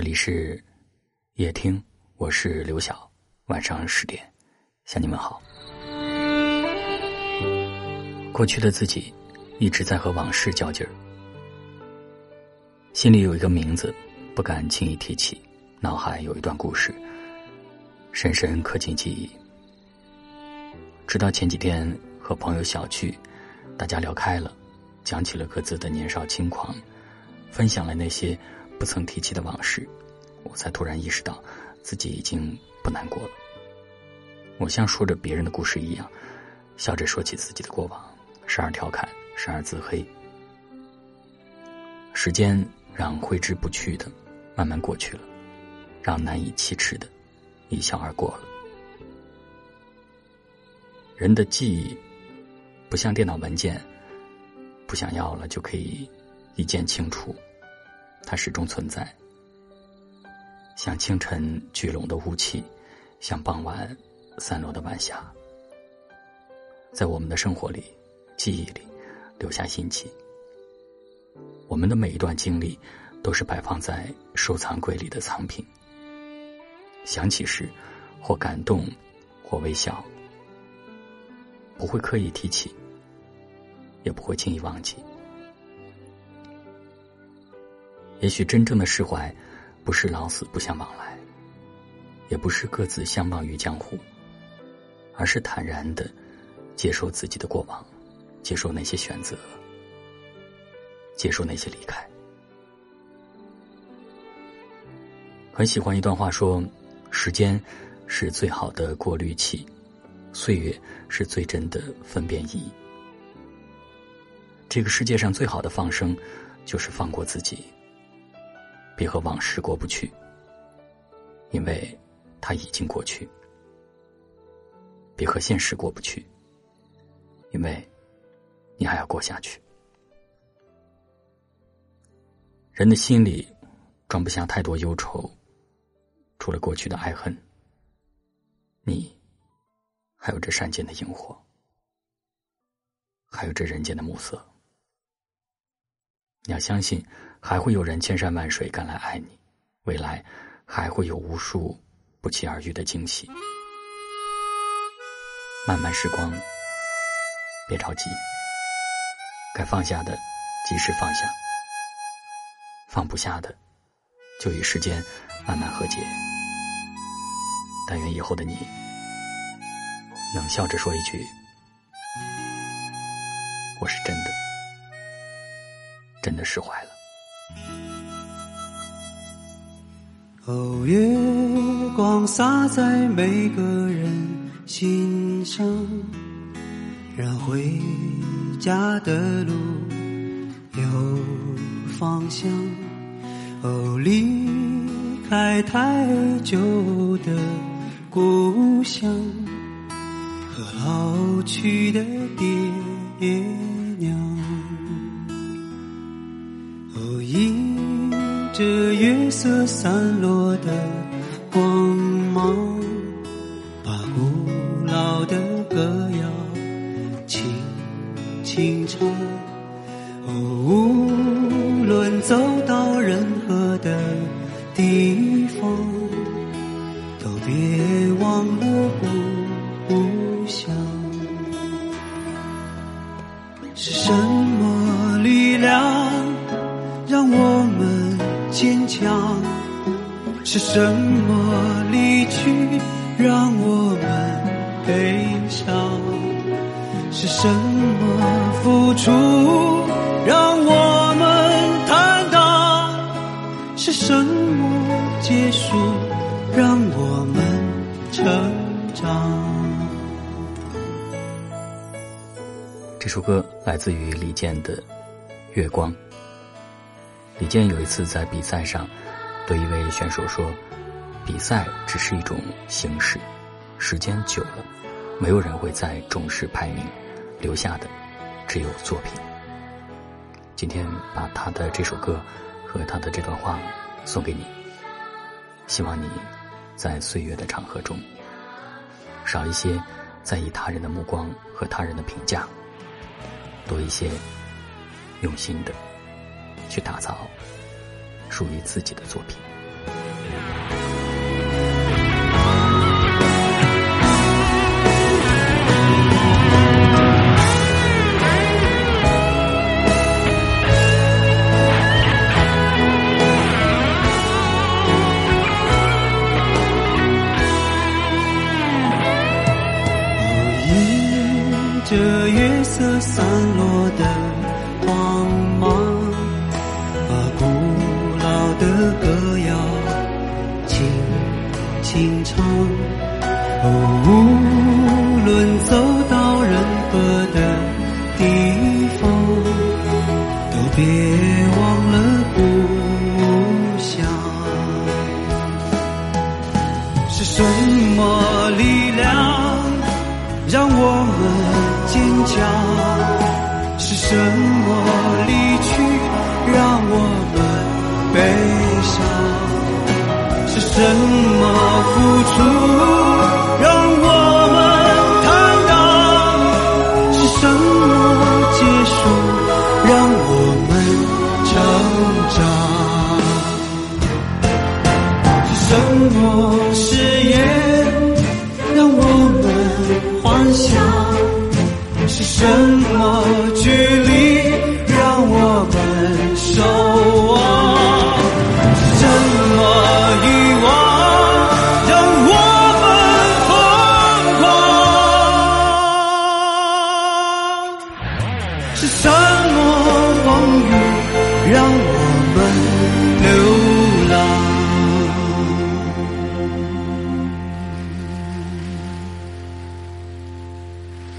这里是夜听，我是刘晓。晚上十点，向你们好。过去的自己一直在和往事较劲儿，心里有一个名字，不敢轻易提起；脑海有一段故事，深深刻进记忆。直到前几天和朋友小聚，大家聊开了，讲起了各自的年少轻狂，分享了那些不曾提起的往事，我才突然意识到自己已经不难过了。我像说着别人的故事一样，笑着说起自己的过往，时而调侃，时而自黑。时间让挥之不去的慢慢过去了，让难以启齿的一笑而过了。人的记忆不像电脑文件，不想要了就可以一键清除，它始终存在，像清晨聚拢的雾气，像傍晚散落的晚霞，在我们的生活里、记忆里留下印记。我们的每一段经历，都是摆放在收藏柜里的藏品。想起时，或感动，或微笑。不会刻意提起，也不会轻易忘记。也许真正的释怀，不是老死不相往来，也不是各自相忘于江湖，而是坦然的接受自己的过往，接受那些选择，接受那些离开。很喜欢一段话，说：“时间是最好的过滤器。”岁月是最真的分辨仪。这个世界上最好的放生，就是放过自己。别和往事过不去，因为它已经过去；别和现实过不去，因为你还要过下去。人的心里装不下太多忧愁，除了过去的爱恨，你。还有这山间的萤火，还有这人间的暮色。你要相信，还会有人千山万水赶来爱你，未来还会有无数不期而遇的惊喜。漫漫时光，别着急，该放下的及时放下，放不下的就与时间慢慢和解。但愿以后的你。能笑着说一句：“我是真的，真的释怀了。”哦，月光洒在每个人心上，让回家的路有方向。哦，离开太久的故乡。和老去的爹娘，着月色散落的光芒，把古老的歌谣轻轻唱。哦，无论走到任何的地方，都别忘了我。什么离去让我们悲伤？是什么付出让我们坦荡？是什么结束让我们成长？这首歌来自于李健的《月光》。李健有一次在比赛上对一位选手说：“比赛只是一种形式，时间久了，没有人会再重视排名，留下的只有作品。”今天把他的这首歌和他的这段话送给你，希望你在岁月的长河中少一些在意他人的目光和他人的评价。多一些用心的去打造属于自己的作品。迎着月色散落的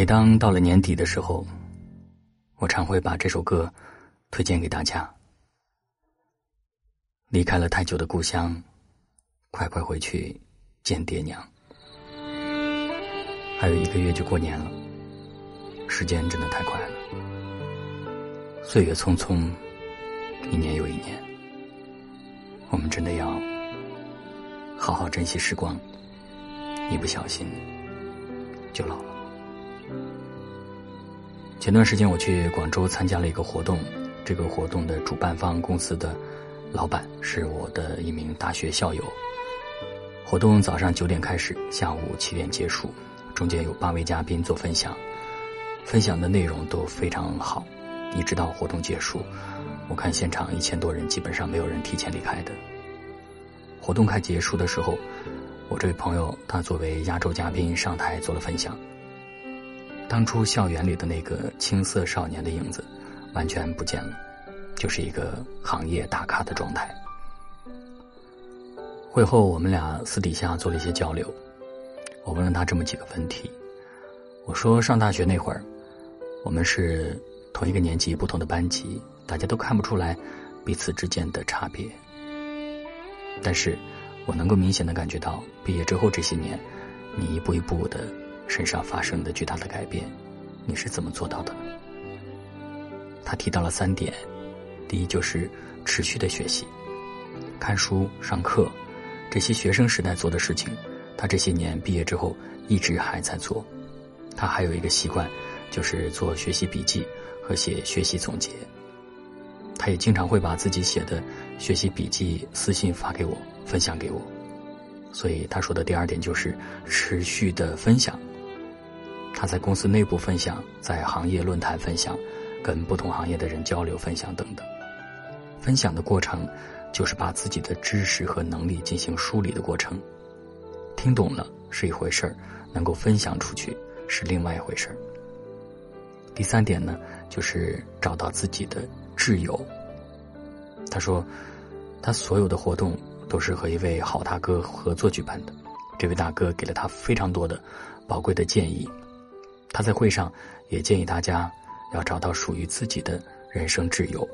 每当到了年底的时候，我常会把这首歌推荐给大家。离开了太久的故乡，快快回去见爹娘。还有一个月就过年了，时间真的太快了，岁月匆匆，一年又一年。我们真的要好好珍惜时光，一不小心就老了。前段时间我去广州参加了一个活动，这个活动的主办方公司的老板是我的一名大学校友。活动早上九点开始，下午七点结束，中间有八位嘉宾做分享，分享的内容都非常好。一直到活动结束，我看现场一千多人，基本上没有人提前离开的。活动快结束的时候，我这位朋友他作为压轴嘉宾上台做了分享。当初校园里的那个青涩少年的影子，完全不见了，就是一个行业大咖的状态。会后，我们俩私底下做了一些交流，我问了他这么几个问题。我说，上大学那会儿，我们是同一个年级、不同的班级，大家都看不出来彼此之间的差别。但是我能够明显的感觉到，毕业之后这些年，你一步一步的。身上发生的巨大的改变，你是怎么做到的？他提到了三点：第一，就是持续的学习，看书、上课，这些学生时代做的事情，他这些年毕业之后一直还在做。他还有一个习惯，就是做学习笔记和写学习总结。他也经常会把自己写的学习笔记私信发给我，分享给我。所以他说的第二点就是持续的分享。他在公司内部分享，在行业论坛分享，跟不同行业的人交流分享等等。分享的过程，就是把自己的知识和能力进行梳理的过程。听懂了是一回事儿，能够分享出去是另外一回事儿。第三点呢，就是找到自己的挚友。他说，他所有的活动都是和一位好大哥合作举办的，这位大哥给了他非常多的宝贵的建议。他在会上也建议大家要找到属于自己的人生挚友。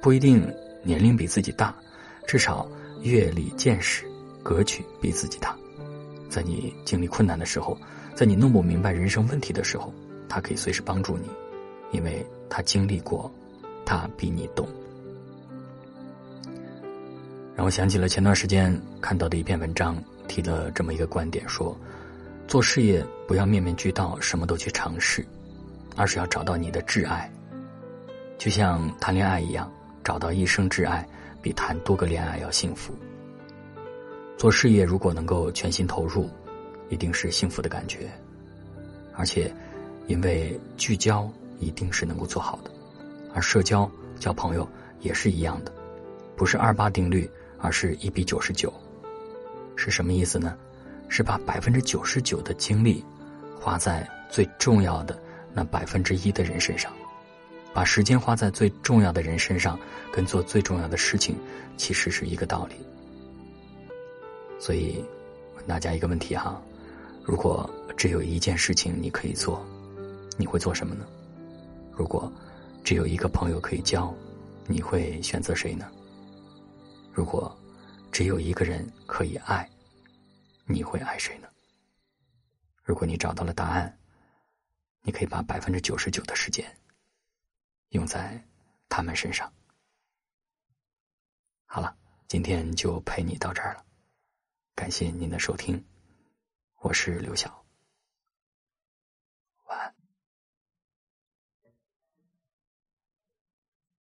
不一定年龄比自己大，至少阅历、见识、格局比自己大。在你经历困难的时候，在你弄不明白人生问题的时候，他可以随时帮助你，因为他经历过，他比你懂。让我想起了前段时间看到的一篇文章，提了这么一个观点：说，做事业不要面面俱到，什么都去尝试，而是要找到你的挚爱。就像谈恋爱一样，找到一生挚爱，比谈多个恋爱要幸福。做事业如果能够全心投入，一定是幸福的感觉。而且，因为聚焦一定是能够做好的，而社交交朋友也是一样的，不是二八定律。而是一比九十九，是什么意思呢？是把百分之九十九的精力花在最重要的那百分之一的人身上，把时间花在最重要的人身上，跟做最重要的事情其实是一个道理。所以，问大家一个问题哈：如果只有一件事情你可以做，你会做什么呢？如果只有一个朋友可以交，你会选择谁呢？如果只有一个人可以爱，你会爱谁呢？如果你找到了答案，你可以把百分之九十九的时间用在他们身上。好了，今天就陪你到这儿了，感谢您的收听，我是刘晓。